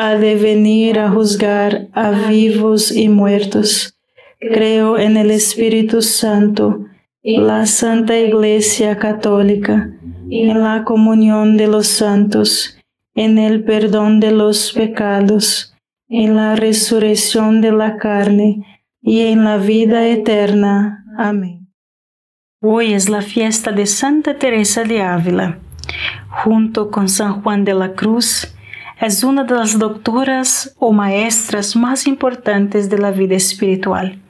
ha de venir a juzgar a vivos y muertos. Creo en el Espíritu Santo, la Santa Iglesia Católica, en la comunión de los santos, en el perdón de los pecados, en la resurrección de la carne y en la vida eterna. Amén. Hoy es la fiesta de Santa Teresa de Ávila. Junto con San Juan de la Cruz, es una de las doctoras o maestras más importantes de la vida espiritual.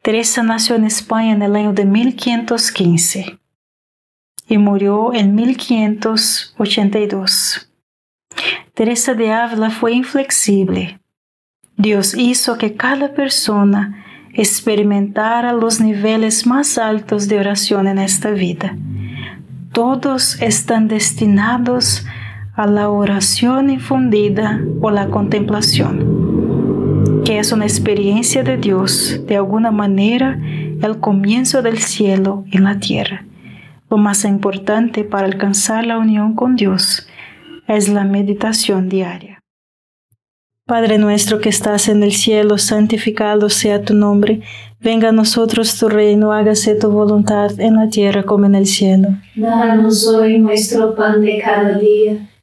Teresa nació en España en el año de 1515 y murió en 1582. Teresa de Ávila fue inflexible. Dios hizo que cada persona experimentara los niveles más altos de oración en esta vida. Todos están destinados a a la oración infundida o la contemplación, que es una experiencia de Dios, de alguna manera el comienzo del cielo en la tierra. Lo más importante para alcanzar la unión con Dios es la meditación diaria. Padre nuestro que estás en el cielo, santificado sea tu nombre, venga a nosotros tu reino, hágase tu voluntad en la tierra como en el cielo. Danos hoy nuestro pan de cada día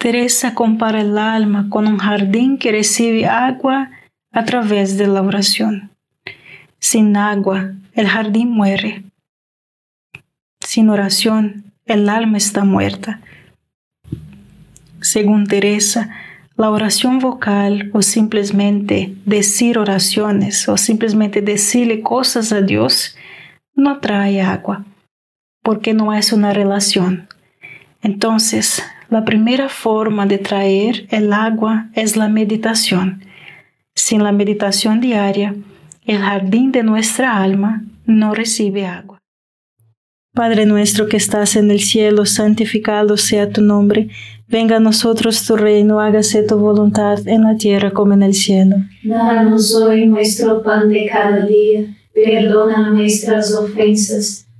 Teresa compara el alma con un jardín que recibe agua a través de la oración. Sin agua, el jardín muere. Sin oración, el alma está muerta. Según Teresa, la oración vocal o simplemente decir oraciones o simplemente decirle cosas a Dios no trae agua, porque no es una relación. Entonces, la primera forma de traer el agua es la meditación. Sin la meditación diaria, el jardín de nuestra alma no recibe agua. Padre nuestro que estás en el cielo, santificado sea tu nombre. Venga a nosotros tu reino, hágase tu voluntad en la tierra como en el cielo. Danos hoy nuestro pan de cada día. Perdona nuestras ofensas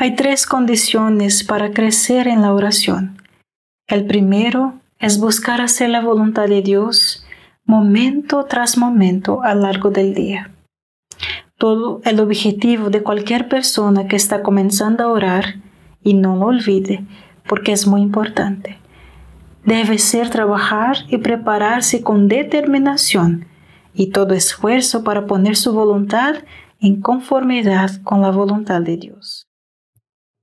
Hay tres condiciones para crecer en la oración. El primero es buscar hacer la voluntad de Dios momento tras momento a lo largo del día. Todo el objetivo de cualquier persona que está comenzando a orar, y no lo olvide, porque es muy importante, debe ser trabajar y prepararse con determinación y todo esfuerzo para poner su voluntad en conformidad con la voluntad de Dios.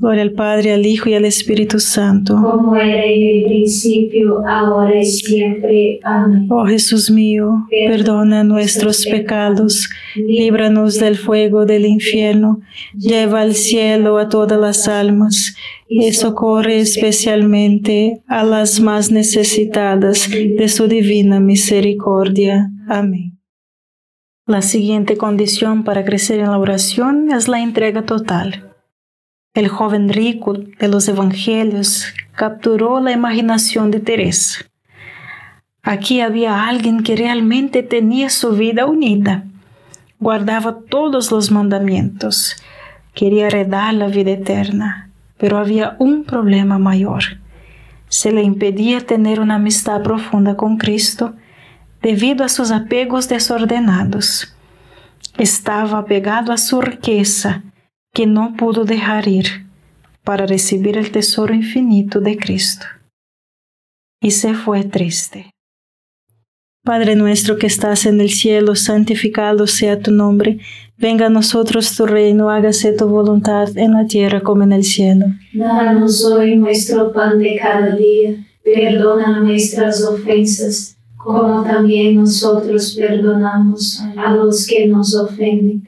Gloria al Padre, al Hijo y al Espíritu Santo. Como era en el principio, ahora y siempre. Amén. Oh Jesús mío, perdona nuestros pecados, líbranos del fuego del infierno, lleva al cielo a todas las almas y socorre especialmente a las más necesitadas de su divina misericordia. Amén. La siguiente condición para crecer en la oración es la entrega total. El joven rico de los evangelios capturó la imaginación de Teresa. Aquí había alguien que realmente tenía su vida unida, guardaba todos los mandamientos, quería heredar la vida eterna, pero había un problema mayor. Se le impedía tener una amistad profunda con Cristo devido a sus apegos desordenados. Estaba apegado a su riqueza, que no pudo dejar ir, para recibir el tesoro infinito de Cristo. Y se fue triste. Padre nuestro que estás en el cielo, santificado sea tu nombre. Venga a nosotros tu reino, hágase tu voluntad en la tierra como en el cielo. Danos hoy nuestro pan de cada día. Perdona nuestras ofensas como también nosotros perdonamos a los que nos ofenden,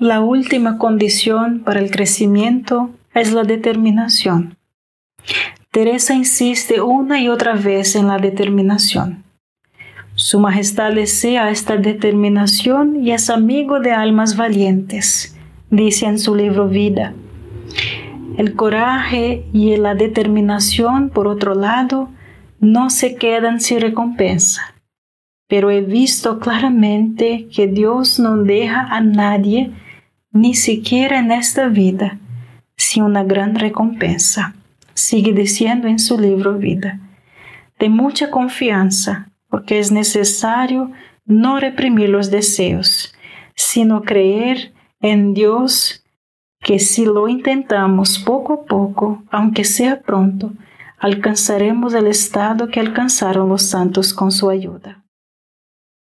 La última condición para el crecimiento es la determinación. Teresa insiste una y otra vez en la determinación. Su Majestad desea esta determinación y es amigo de almas valientes, dice en su libro Vida. El coraje y la determinación, por otro lado, no se quedan sin recompensa. Pero he visto claramente que Dios no deja a nadie, ni siquiera en esta vida, sin una gran recompensa. Sigue diciendo en su libro Vida. De mucha confianza, porque es necesario no reprimir los deseos, sino creer en Dios que si lo intentamos poco a poco, aunque sea pronto, alcanzaremos el estado que alcanzaron los santos con su ayuda.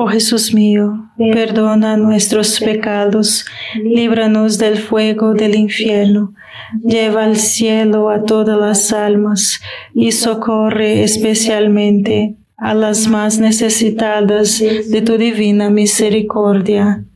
Oh Jesús mío, perdona nuestros pecados, líbranos del fuego del infierno, lleva al cielo a todas las almas y socorre especialmente a las más necesitadas de tu divina misericordia.